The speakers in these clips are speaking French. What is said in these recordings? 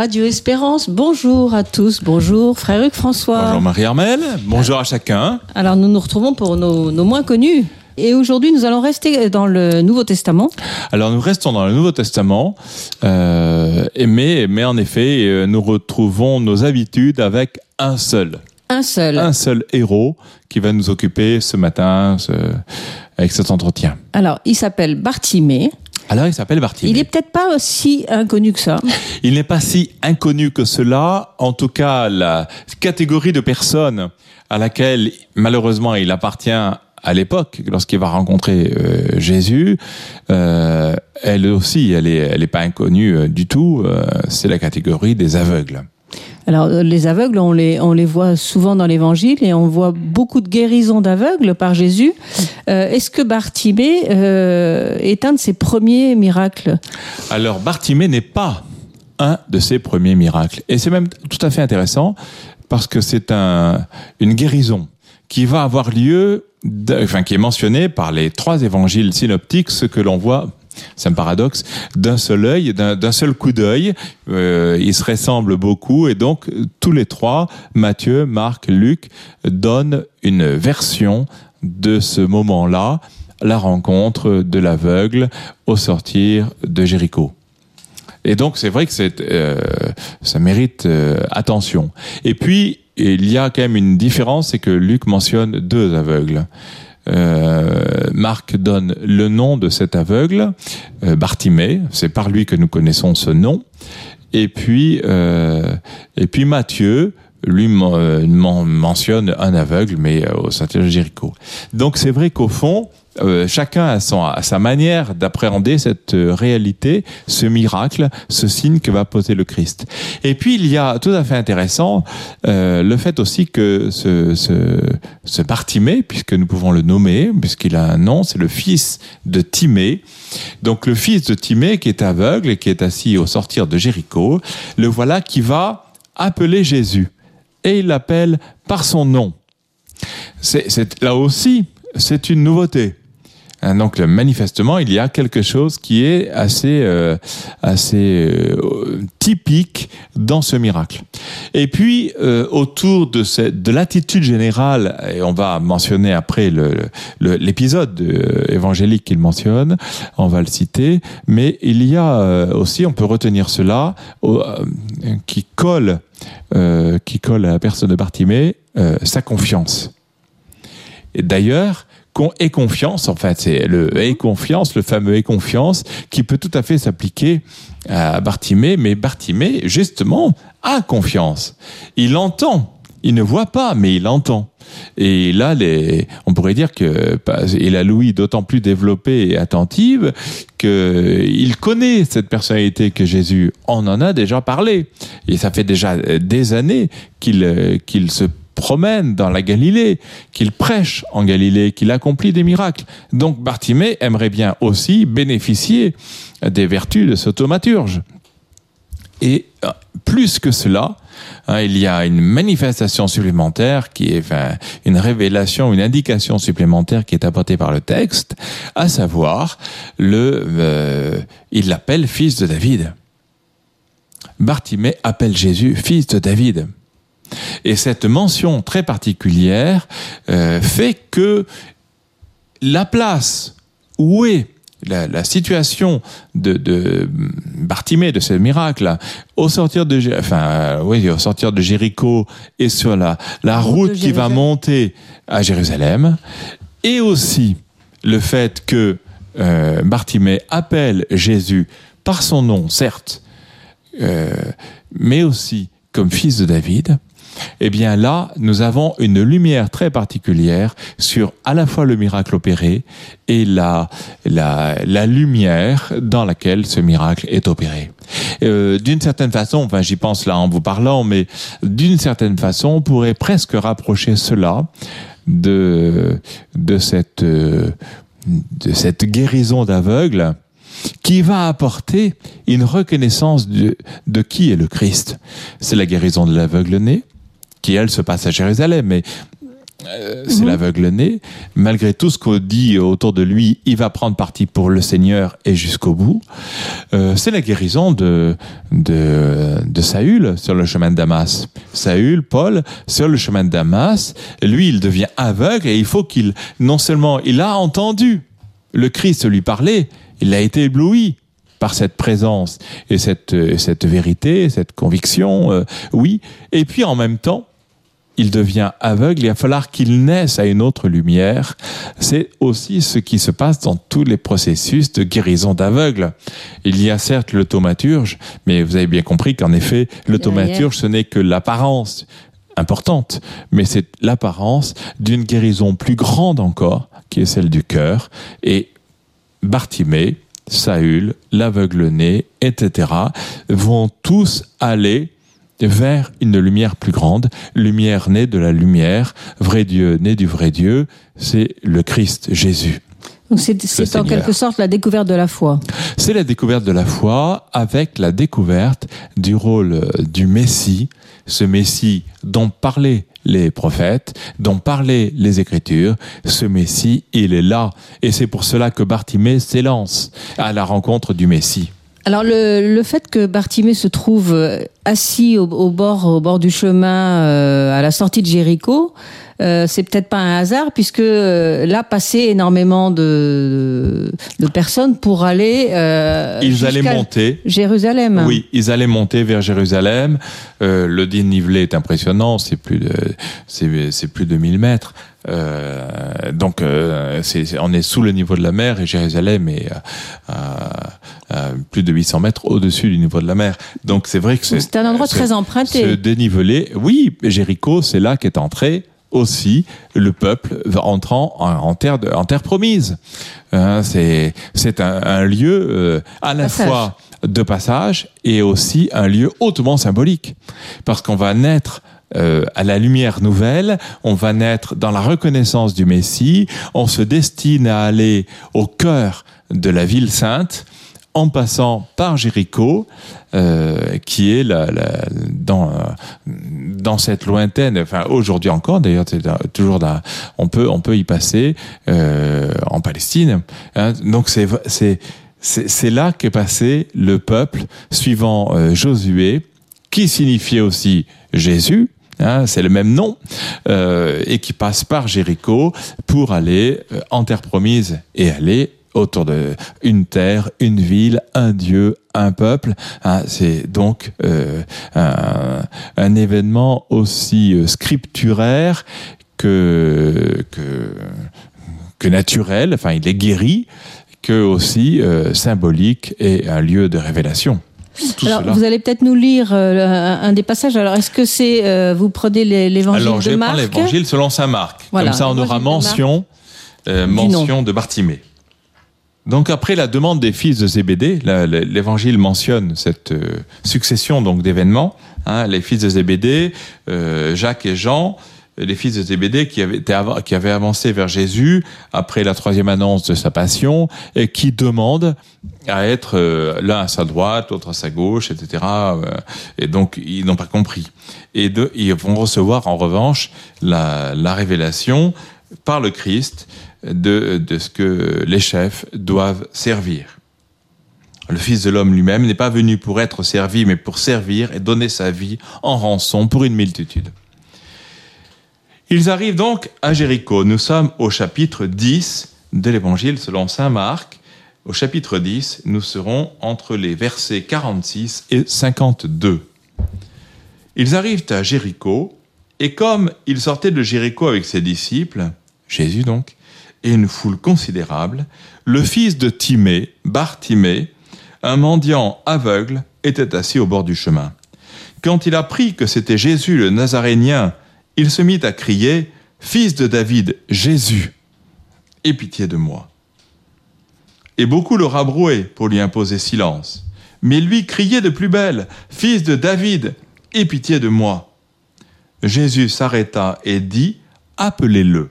Radio Espérance, bonjour à tous, bonjour frère Hugues François. Bonjour Marie-Armelle, bonjour à chacun. Alors nous nous retrouvons pour nos, nos moins connus. Et aujourd'hui, nous allons rester dans le Nouveau Testament. Alors nous restons dans le Nouveau Testament, euh, mais, mais en effet, euh, nous retrouvons nos habitudes avec un seul. Un seul. Un seul héros qui va nous occuper ce matin ce, avec cet entretien. Alors, il s'appelle Bartimée. Alors il s'appelle Bartimée. Il est peut-être pas aussi inconnu que ça. Il n'est pas si inconnu que cela. En tout cas, la catégorie de personnes à laquelle malheureusement il appartient à l'époque, lorsqu'il va rencontrer euh, Jésus, euh, elle aussi, elle est, elle est pas inconnue euh, du tout. c'est la catégorie des aveugles. Alors, euh, les aveugles, on les, on les voit souvent dans l'Évangile et on voit beaucoup de guérisons d'aveugles par Jésus. Euh, Est-ce que Bartimée euh, est un de ses premiers miracles? Alors Bartimée n'est pas un de ses premiers miracles, et c'est même tout à fait intéressant parce que c'est un, une guérison qui va avoir lieu, enfin qui est mentionnée par les trois évangiles synoptiques, ce que l'on voit. C'est un paradoxe d'un seul œil, d'un seul coup d'œil. Euh, ils se ressemblent beaucoup et donc euh, tous les trois, Matthieu, Marc, Luc, donnent une version de ce moment-là, la rencontre de l'aveugle au sortir de Jéricho. Et donc c'est vrai que euh, ça mérite attention. Et puis il y a quand même une différence, c'est que Luc mentionne deux aveugles. Euh, Marc donne le nom de cet aveugle, euh, Bartimée. C'est par lui que nous connaissons ce nom. Et puis, euh, et puis Matthieu, lui euh, men- mentionne un aveugle, mais euh, au sortir de Jéricho. Donc c'est vrai qu'au fond, euh, chacun a, son, a sa manière d'appréhender cette euh, réalité, ce miracle, ce signe que va poser le Christ. Et puis il y a tout à fait intéressant euh, le fait aussi que ce, ce, ce Bartimée, puisque nous pouvons le nommer, puisqu'il a un nom, c'est le fils de Timée. Donc le fils de Timée qui est aveugle et qui est assis au sortir de Jéricho, le voilà qui va appeler Jésus. Et il l'appelle par son nom. C'est, là aussi, c'est une nouveauté. Hein, Donc euh, manifestement, il y a quelque chose qui est assez, euh, assez euh, typique dans ce miracle. Et puis euh, autour de, cette, de l'attitude générale, et on va mentionner après le, le- l'épisode euh, évangélique qu'il mentionne, on va le citer, mais il y a euh, aussi, on peut retenir cela, qui colle, qui colle à la personne de Bartimée, sa confiance. Et d'ailleurs, con- et confiance, en fait, c'est le et confiance, le fameux et confiance, qui peut tout à fait s'appliquer à Bartimée, mais Bartimée, justement, a confiance. Il entend. Il ne voit pas, mais il entend. Et là, les, on pourrait dire que il a l'ouïe d'autant plus développée et attentive que il connaît cette personnalité que Jésus en en a déjà parlé. Et ça fait déjà des années qu'il qu'il se promène dans la Galilée, qu'il prêche en Galilée, qu'il accomplit des miracles. Donc Bartimée aimerait bien aussi bénéficier des vertus de ce thaumaturge. Et euh, plus que cela, hein, il y a une manifestation supplémentaire qui est une révélation, une indication supplémentaire qui est apportée par le texte, à savoir le, euh, il l'appelle fils de David. Bartimée appelle Jésus fils de David. Et cette mention très particulière euh, fait que la place où est la, la situation de, de Bartimée, de ce miracle, au sortir de, enfin, euh, oui, au sortir de Jéricho et sur la, la route qui va monter à Jérusalem, et aussi le fait que euh, Bartimée appelle Jésus par son nom, certes, euh, mais aussi comme fils de David, eh bien là, nous avons une lumière très particulière sur à la fois le miracle opéré et la, la, la lumière dans laquelle ce miracle est opéré. Euh, d'une certaine façon, enfin j'y pense là en vous parlant, mais d'une certaine façon, on pourrait presque rapprocher cela de, de cette, euh, de cette guérison d'aveugle qui va apporter une reconnaissance de, de qui est le Christ. C'est la guérison de l'aveugle-né, qui elle se passe à Jérusalem, mais euh, c'est Mhm. l'aveugle-né. Malgré tout ce qu'on dit autour de lui, il va prendre parti pour le Seigneur et jusqu'au bout. Euh, c'est la guérison de, de, de Saül sur le chemin de Damas. Saül, Paul, sur le chemin de Damas, lui, il devient aveugle et il faut qu'il, non seulement il a entendu le Christ lui parler, il a été ébloui par cette présence et cette, cette vérité, cette conviction, euh, oui. Et puis en même temps, il devient aveugle, il va falloir qu'il naisse à une autre lumière. C'est aussi ce qui se passe dans tous les processus de guérison d'aveugle. Il y a certes le thaumaturge, mais vous avez bien compris qu'en effet, le thaumaturge, ce n'est que l'apparence importante, mais c'est l'apparence d'une guérison plus grande encore, qui est celle du cœur. Et Bartimée, Saül, l'aveugle-né, etc., vont tous aller vers une lumière plus grande, lumière née de la lumière, vrai Dieu né du vrai Dieu, c'est le Christ Jésus. Donc c'est c'est en quelque sorte la découverte de la foi. C'est la découverte de la foi avec la découverte du rôle euh, du Messie, ce Messie dont parlaient les prophètes, dont parlaient les Écritures. Ce Messie, il est là. Et c'est pour cela que Bartimée s'élance à la rencontre du Messie. Alors le, le fait que Bartimée se trouve euh, assis au, bord au bord du chemin euh, à la sortie de Jéricho, euh, c'est peut-être pas un hasard puisque euh, là passaient énormément de, de personnes pour aller euh, Ils allaient monter. Jérusalem. Oui, ils allaient monter vers Jérusalem. Euh, le dénivelé est impressionnant, c'est plus de c'est c'est plus de 1000 mètres. Euh, donc euh, on est sous le niveau de la mer et Jérusalem est à, à- à plus de 800 mètres au-dessus du niveau de la mer. Donc c'est vrai que c'est un endroit très emprunté. Ce dénivelé, oui, Jéricho, c'est là qu'est entré aussi le peuple entrant en, en terre de, en terre promise. Hein, c'est c'est un, un lieu euh, à la Passage. fois de passage et aussi un lieu hautement symbolique parce qu'on va naître euh, à la lumière nouvelle, on va naître dans la reconnaissance du Messie, on se destine à aller au cœur de la ville sainte en passant par Jéricho, euh, qui est la, la- dans euh, dans cette lointaine, enfin aujourd'hui encore d'ailleurs, toujours dans, on peut on peut y passer euh, en Palestine. hein. donc c'est c'est c'est c'est là qu'est passé le peuple suivant euh, Josué, qui signifiait aussi Jésus. hein, c'est le même nom euh, et qui passe par Jéricho pour aller euh, en terre promise et aller autour de une terre, une ville, un Dieu, un peuple. hein. c'est donc euh, un, un événement aussi euh, scripturaire que, que que naturel. Enfin, il est guéri que aussi euh, symbolique et un lieu de révélation. Tout Alors, cela. vous allez peut-être nous lire euh, un, des passages. Alors, est-ce que c'est euh, vous prenez l'évangile Alors, je de vais prendre Marc l'évangile selon saint Marc. Voilà, Comme ça, on aura de Marc. mention, mention de Bartimée. Donc, après la demande des fils de Zébédée, l'évangile mentionne cette euh, succession donc d'événements. hein, les fils de Zébédée, euh, Jacques et Jean, les fils de Zébédée qui avaient, avancé vers Jésus après la troisième annonce de sa passion et qui demandent à être euh, l'un à sa droite, l'autre à sa gauche, etc. et donc, ils n'ont pas compris. Et ils vont recevoir en revanche la révélation par le Christ de, de ce que les chefs doivent servir. Le Fils de l'homme lui-même n'est pas venu pour être servi, mais pour servir et donner sa vie en rançon pour une multitude. Ils arrivent donc à Jéricho. Nous sommes au chapitre 10 de l'Évangile selon Saint Marc. Au chapitre 10, nous serons entre les versets 46 et 52. Ils arrivent à Jéricho, et comme il sortait de Jéricho avec ses disciples, Jésus donc, et une foule considérable, le fils de Timée, Bartimée, un mendiant aveugle, était assis au bord du chemin. Quand il apprit que c'était Jésus le Nazarénien, il se mit à crier Fils de David, Jésus, aie pitié de moi. Et beaucoup le rabrouaient pour lui imposer silence. Mais lui criait de plus belle Fils de David, aie pitié de moi. Jésus s'arrêta et dit Appelez-le.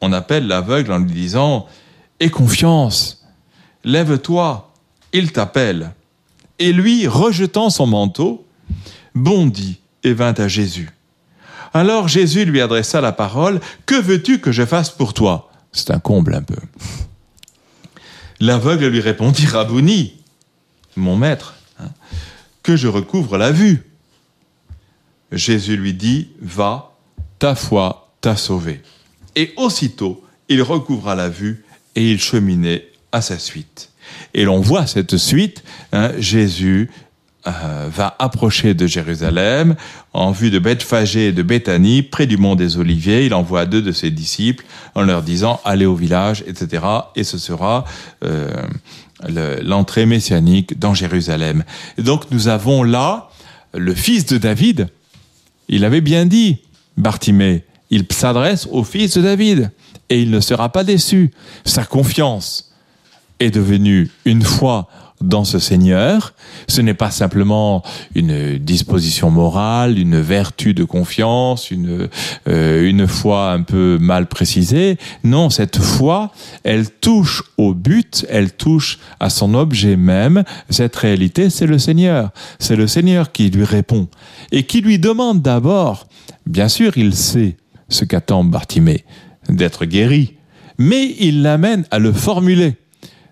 On appelle l'aveugle en lui disant Aie confiance, lève-toi, il t'appelle. Et lui, rejetant son manteau, bondit et vint à Jésus. Alors Jésus lui adressa la parole, Que veux-tu que je fasse pour toi? C'est un comble un peu. L'aveugle lui répondit, Rabouni, mon maître, hein, que je recouvre la vue. Jésus lui dit, Va, ta foi t'a sauvé. Et aussitôt, il recouvra la vue et il cheminait à sa suite. Et l'on voit cette suite, hein, Jésus euh, va approcher de Jérusalem en vue de Bethphagée et de Béthanie, près du mont des Oliviers. Il envoie deux de ses disciples en leur disant allez au village, etc. Et ce sera euh, l'entrée messianique dans Jérusalem. Et donc nous avons là le fils de David. Il avait bien dit, Bartimée, il s'adresse au fils de David et il ne sera pas déçu. Sa confiance est devenue une fois dans ce Seigneur. Ce n'est pas simplement une disposition morale, une vertu de confiance, une, euh, une foi un peu mal précisée. Non, cette foi, elle touche au but, elle touche à son objet même. Cette réalité, c'est le Seigneur. C'est le Seigneur qui lui répond et qui lui demande d'abord, bien sûr, il sait ce qu'attend Bartimée, d'être guéri, mais il l'amène à le formuler.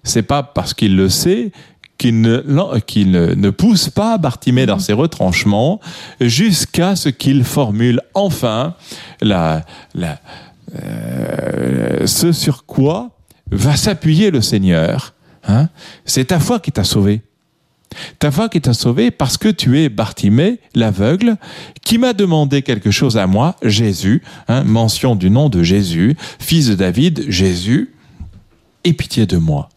C'est pas parce qu'il le sait qu'il ne, ne, pousse pas Bartimée dans ses retranchements jusqu'à ce qu'il formule enfin la, la, euh, ce sur quoi va s'appuyer le Seigneur. Hein C'est ta foi qui t'a sauvé. Ta qui t'a sauvé parce que tu es Bartimée, l'aveugle, qui m'a demandé quelque chose à moi, Jésus, hein, mention du nom de Jésus, fils de David, Jésus, aie pitié de moi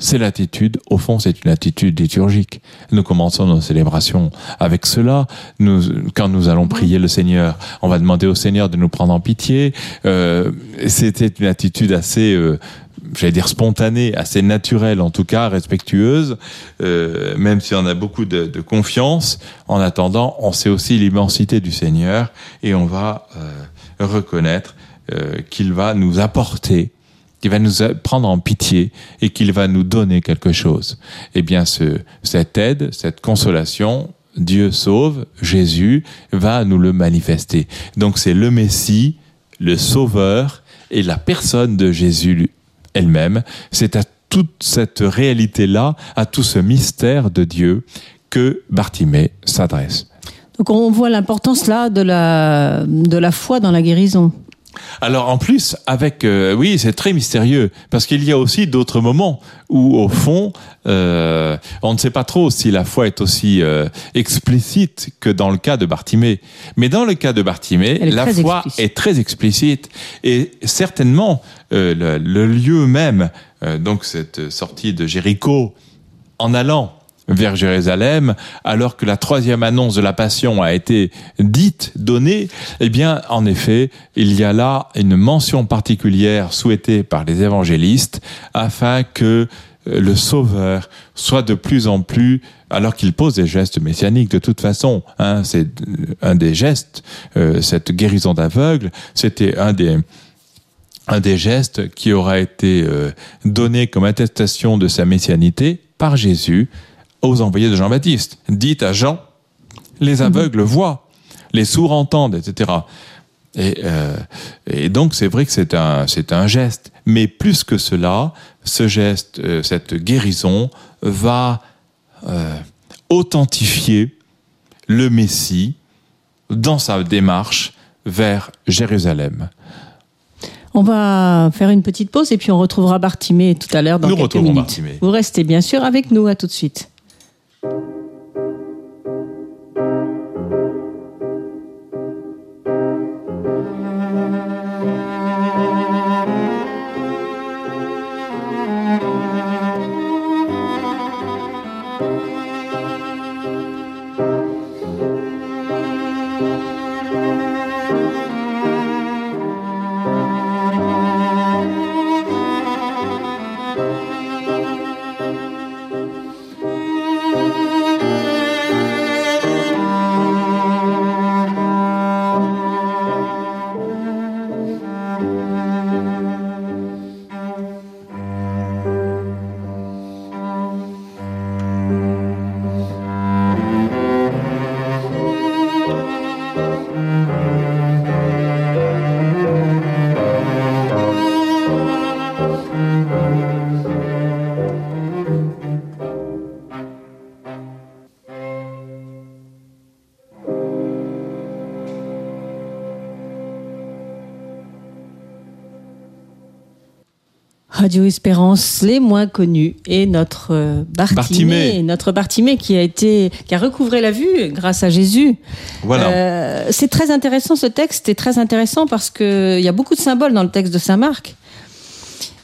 c'est l'attitude, au fond, c'est une attitude liturgique. Nous commençons nos célébrations avec cela. Quand nous allons prier le Seigneur, on va demander au Seigneur de nous prendre en pitié. Euh, C'était une attitude assez, euh, j'allais dire spontanée, assez naturelle en tout cas, respectueuse, euh, même si on a beaucoup de, de, confiance. En attendant, on sait aussi l'immensité du Seigneur et on va euh, reconnaître euh, qu'il va nous apporter qu'il va nous prendre en pitié et qu'il va nous donner quelque chose. Eh bien, ce, cette aide, cette consolation, Dieu sauve, Jésus va nous le manifester. Donc c'est le Messie, le Sauveur et la personne de Jésus elle-même. C'est à toute cette réalité-là, à tout ce mystère de Dieu que Bartimée s'adresse. Donc on voit l'importance là de la, de la foi dans la guérison. Alors en plus, avec euh, oui, c'est très mystérieux parce qu'il y a aussi d'autres moments où au fond, euh, on ne sait pas trop si la foi est aussi euh, explicite que dans le cas de Bartimée. Mais dans le cas de Bartimée, la foi est très explicite et certainement le, le, lieu même, donc cette sortie de Jéricho, en allant vers Jérusalem, alors que la troisième annonce de la Passion a été dite, donnée, eh bien, en effet, il y a là une mention particulière souhaitée par les évangélistes afin que euh, le Sauveur soit de plus en plus, alors qu'il pose des gestes messianiques de toute façon, hein, c'est un des gestes, euh, cette guérison d'aveugle, c'était un des un des gestes qui aura été euh, donné comme attestation de sa messianité par Jésus aux envoyés de Jean-Baptiste. Dites à Jean, les mhm. aveugles voient, les sourds entendent, etc. Et, euh, et donc c'est vrai que c'est un, c'est un geste, mais plus que cela, ce geste, euh, cette guérison va euh, authentifier le Messie dans sa démarche vers Jérusalem. On va faire une petite pause et puis on retrouvera Bartimée tout à l'heure dans quelques minutes. Bartimée. Vous restez bien sûr avec nous, à tout de suite. Radio Espérance, les moins connus, et notre euh, Bartimée, Bartimée. notre Bartimée qui a été, qui a recouvré la vue grâce à Jésus. Voilà. Euh, c'est très intéressant ce texte, est très intéressant parce que il y a beaucoup de symboles dans le texte de saint Marc.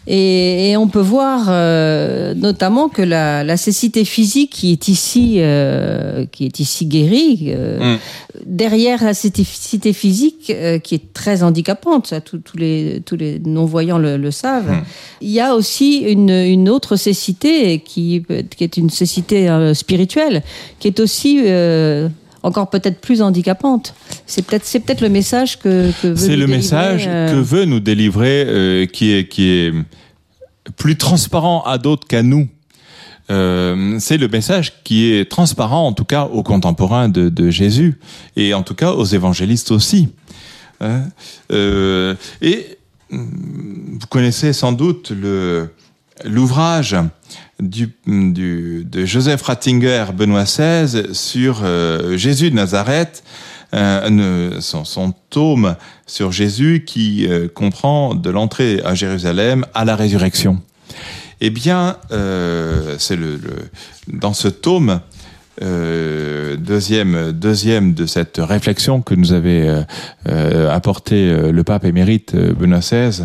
Et, et on peut voir euh, notamment que la, la cécité physique qui est ici, euh, qui est ici guérie, euh, Mm. derrière la cécité physique euh, qui est très handicapante, ça tous les tous les non-voyants le, le savent. Mm. Il y a aussi une, une autre cécité qui, qui est une cécité euh, spirituelle, qui est aussi euh, encore peut-être plus handicapante. C'est peut-être c'est peut-être le message que, que veut C'est le message euh, que veut nous délivrer, euh, qui est qui est plus transparent à d'autres qu'à nous. Euh, c'est le message qui est transparent, en tout cas aux contemporains de, de Jésus, et en tout cas aux évangélistes aussi. Hein et hum, vous connaissez sans doute le l'ouvrage du, du, de Joseph Ratzinger, Benoît XVI, sur euh, Jésus de Nazareth, euh, son, son tome sur Jésus qui euh, comprend de l'entrée à Jérusalem à la résurrection. Eh bien, c'est le, le- dans ce tome, euh, deuxième, deuxième de cette réflexion que nous avait euh, apporté le pape émérite Benoît XVI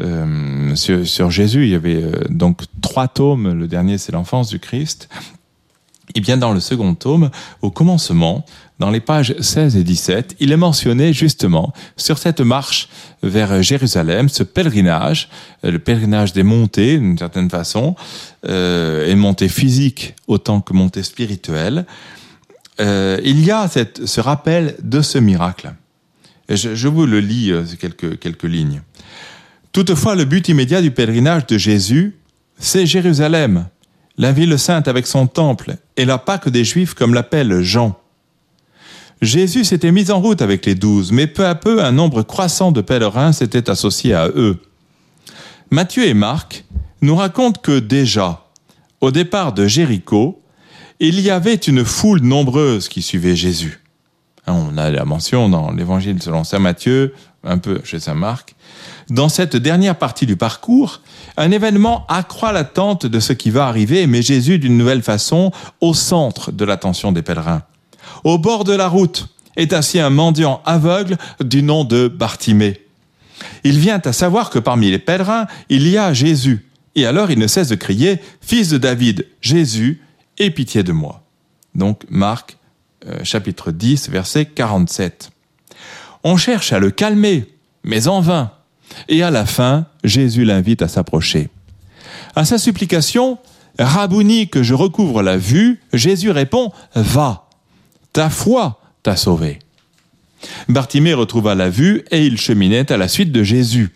euh, sur, sur Jésus. Il y avait euh, donc trois tomes. Le dernier, c'est l'enfance du Christ. Et bien dans le second tome, au commencement, dans les pages 16 et 17, il est mentionné justement sur cette marche vers Jérusalem, ce pèlerinage, le pèlerinage des montées d'une certaine façon, euh, et montée physique autant que montée spirituelle. Euh, il y a cette, ce rappel de ce miracle. Je, je vous le lis, euh, quelques, quelques lignes. Toutefois, le but immédiat du pèlerinage de Jésus, c'est Jérusalem, la ville sainte avec son temple, et la Pâque des Juifs comme l'appelle Jean. Jésus s'était mis en route avec les douze, mais peu à peu un nombre croissant de pèlerins s'était associé à eux. Matthieu et Marc nous racontent que déjà, au départ de Jéricho, il y avait une foule nombreuse qui suivait Jésus. Hein, On a la mention dans l'évangile selon saint Matthieu, un peu chez saint Marc. Dans cette dernière partie du parcours, un événement accroît l'attente de ce qui va arriver et met Jésus d'une nouvelle façon au centre de l'attention des pèlerins. Au bord de la route est assis un mendiant aveugle du nom de Bartimée. Il vient à savoir que parmi les pèlerins, il y a Jésus. Et alors il ne cesse de crier, Fils de David, Jésus, aie pitié de moi. Donc Marc euh, chapitre 10, verset 47. On cherche à le calmer, mais en vain. Et à la fin, Jésus l'invite à s'approcher. À sa supplication, Rabouni, que je recouvre la vue, Jésus répond, Va, ta foi t'a sauvé. Bartimée retrouva la vue et il cheminait à la suite de Jésus.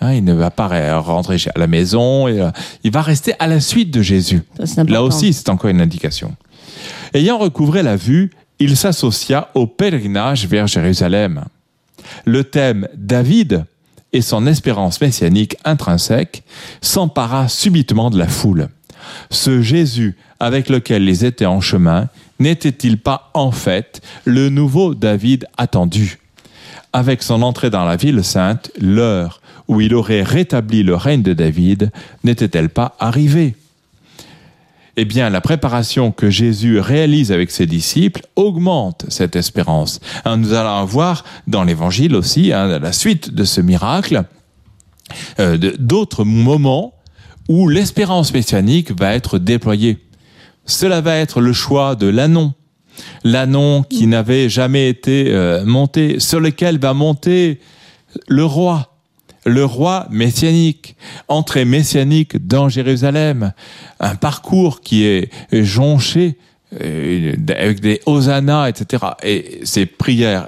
Hein, il ne va pas rentrer à la maison, et, euh, il va rester à la suite de Jésus. Ça. Là aussi, c'est encore une indication. Ayant recouvré la vue, il s'associa au pèlerinage vers Jérusalem. Le thème David et son espérance messianique intrinsèque s'empara subitement de la foule. Ce Jésus avec lequel ils étaient en chemin n'était-il pas en fait le nouveau David attendu? Avec son entrée dans la ville sainte, l'heure où il aurait rétabli le règne de David n'était-elle pas arrivée? Eh bien, la préparation que Jésus réalise avec ses disciples augmente cette espérance. Hein, nous allons voir dans l'Évangile aussi, hein, la suite de ce miracle, euh, d'autres moments où l'espérance messianique va être déployée. Cela va être le choix de l'Anon. L'Anon qui n'avait jamais été euh, monté, sur lequel va monter le roi le roi messianique, entrée messianique dans Jérusalem, un parcours qui est jonché euh, avec des hosannas, etc. Et ces prières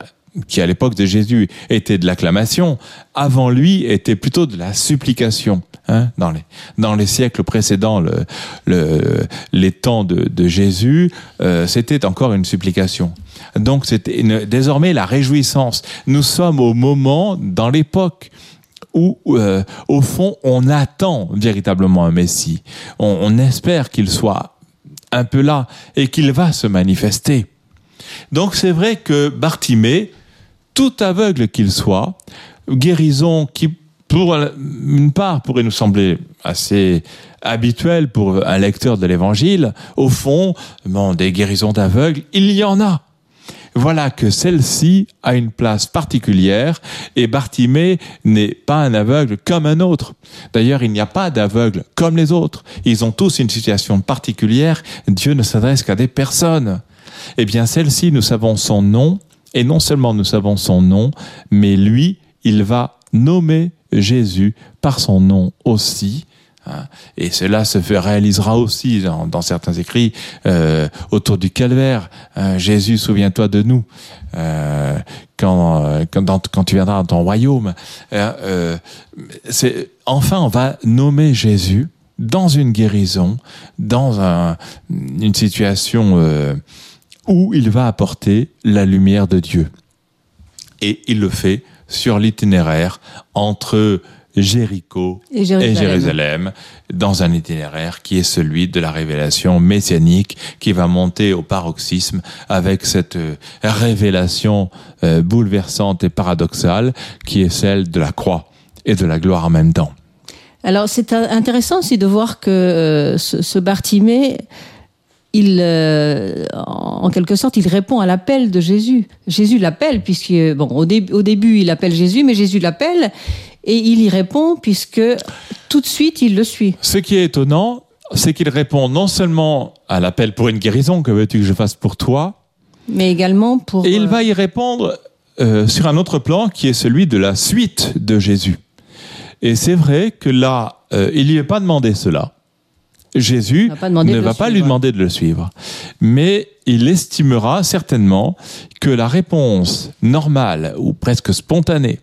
qui à l'époque de Jésus étaient de l'acclamation, avant lui étaient plutôt de la supplication. Hein, dans les dans les siècles précédents, le, le, les temps de, de Jésus, euh, c'était encore une supplication. Donc c'était désormais la réjouissance. Nous sommes au moment, dans l'époque où, euh, au fond, on attend véritablement un Messie. On, on espère qu'il soit un peu là et qu'il va se manifester. Donc c'est vrai que Bartimée, tout aveugle qu'il soit, guérison qui pour une part, pourrait nous sembler assez habituel pour un lecteur de l'évangile. Au fond, bon, des guérisons d'aveugles, il y en a. Voilà que celle-ci a une place particulière et Bartimée n'est pas un aveugle comme un autre. D'ailleurs, il n'y a pas d'aveugle comme les autres. Ils ont tous une situation particulière. Dieu ne s'adresse qu'à des personnes. Eh bien, celle-ci, nous savons son nom et non seulement nous savons son nom, mais lui, il va nommer Jésus par son nom aussi. Hein. Et cela se réalisera aussi dans, certains écrits euh, autour du calvaire. Hein, Jésus, souviens-toi de nous euh, quand, quand, tu viendras dans ton royaume. Euh, enfin, on va nommer Jésus dans une guérison, dans une situation où il va apporter la lumière de Dieu. Et il le fait sur l'itinéraire entre Jéricho et Jérusalem. dans un itinéraire qui est celui de la révélation messianique qui va monter au paroxysme avec cette euh, révélation euh, bouleversante et paradoxale qui est celle de la croix et de la gloire en même temps. Alors c'est intéressant aussi de voir que euh, ce, ce Bartimée il, euh, en quelque sorte, il répond à l'appel de Jésus. Jésus l'appelle, puisque, bon, au, au, début, il appelle Jésus, mais Jésus l'appelle, et il y répond, puisque tout de suite, il le suit. Ce qui est étonnant, c'est qu'il répond non seulement à l'appel pour une guérison, que veux-tu que je fasse pour toi, mais également pour... Et il va y répondre euh, sur un autre plan, qui est celui de la suite de Jésus. Et c'est vrai que là, euh, il n'y est pas demandé cela. Jésus ne va pas lui demander de le suivre. Mais il estimera certainement que la réponse normale ou presque spontanée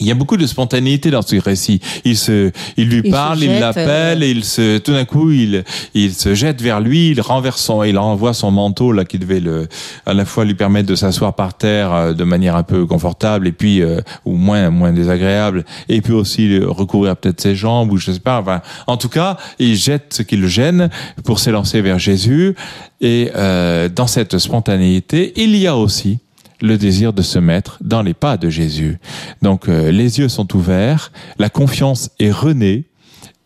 il y a beaucoup de spontanéité dans ce récit. Il se, il lui parle, il l'appelle, euh, et il se, tout d'un coup, il, il se jette vers lui, il renverse son, il renvoie son manteau là qui devait le, à la fois lui permettre de s'asseoir par terre euh, de manière un peu confortable et puis euh, ou moins moins désagréable, et puis aussi recouvrir peut-être ses jambes ou je sais pas. Enfin, en tout cas, il jette ce qui le gêne pour s'élancer vers Jésus. Et dans cette spontanéité, il y a aussi le désir de se mettre dans les pas de Jésus. Donc euh, les yeux sont ouverts, la confiance est renée,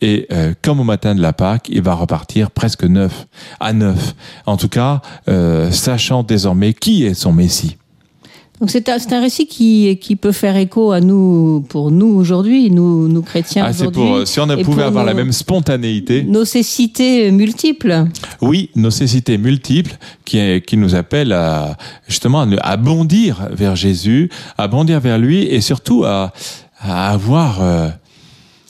et euh, comme au matin de la Pâque, il va repartir presque neuf, à neuf. En tout cas, euh, sachant désormais qui est son Messie. Donc c'est un, un, récit qui, qui peut faire écho à nous, pour nous aujourd'hui, nous, nous chrétiens ah, aujourd'hui. Pour, si on pouvait avoir la même spontanéité. Nos cécités multiples. Oui, nos cécités multiples qui, qui nous appellent à, justement à, bondir vers Jésus, à bondir vers lui et surtout à, à avoir... Euh,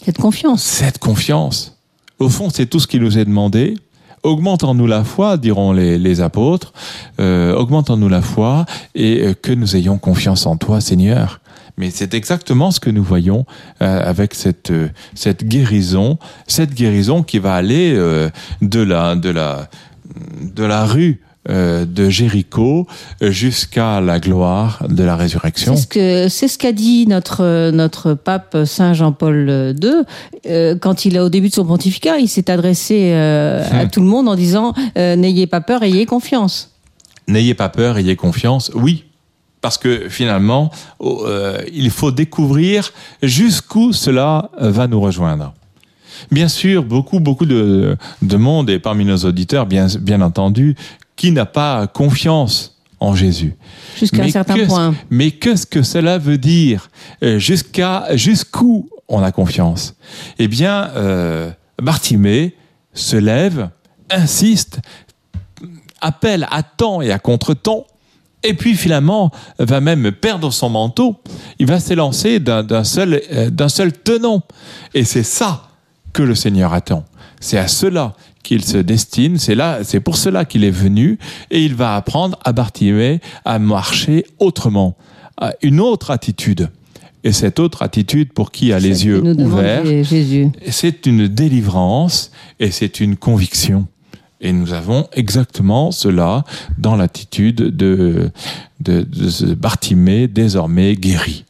cette confiance. Cette confiance. Au fond, c'est tout ce qui nous est demandé augmentons-nous la foi, diront les, apôtres, euh, augmentons-nous la foi et euh, que nous ayons confiance en toi, Seigneur. Mais c'est exactement ce que nous voyons euh, avec cette cette guérison, cette guérison qui va aller de la de la de la rue euh, de Jéricho jusqu'à la gloire de la résurrection. C'est ce que c'est ce qu'a dit notre notre pape Saint Jean-Paul II euh, quand il a au début de son pontificat, il s'est adressé euh, à hmm. tout le monde en disant n'ayez pas peur, ayez confiance. N'ayez pas peur, ayez confiance. Oui, parce que finalement, il faut découvrir jusqu'où cela va nous rejoindre. Bien sûr, beaucoup, beaucoup de, de monde, et parmi nos auditeurs, bien, bien entendu, qui n'a pas confiance en Jésus. Jusqu'à un certain point. Mais qu'est-ce que cela veut dire? Euh, Jusqu'à jusqu'où on a confiance? Eh bien, euh, Bartimée se lève, insiste, appelle à temps et à contre-temps, et puis finalement va même perdre son manteau. Il va s'élancer d'un seul, euh, d'un seul tenant. Et c'est ça que le Seigneur attend. C'est à cela qu'il se destine, c'est là, c'est pour cela qu'il est venu, et il va apprendre à Bartimée à marcher autrement, à une autre attitude. Et cette autre attitude, pour qui a les yeux ouverts, c'est une délivrance et c'est une conviction. Et nous avons exactement cela dans l'attitude de, de, de Bartimée, désormais guéri.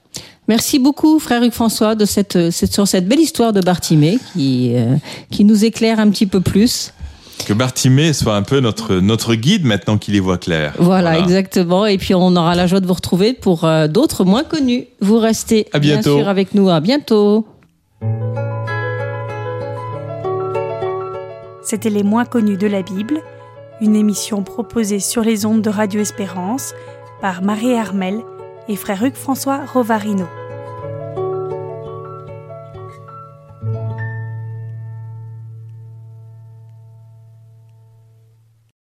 Merci beaucoup, frère Hugues François, de cette, sur cette belle histoire de Bartimée qui, euh, qui nous éclaire un petit peu plus. Que Bartimée soit un peu notre, notre guide maintenant qu'il y voit clair. Voilà, exactement. Et puis on aura la joie de vous retrouver pour euh, d'autres moins connus. Vous restez à bientôt. bien sûr avec nous. À bientôt. C'était Les moins connus de la Bible, une émission proposée sur les ondes de Radio Espérance par Marie Armel et frère Hugues François Rovarino.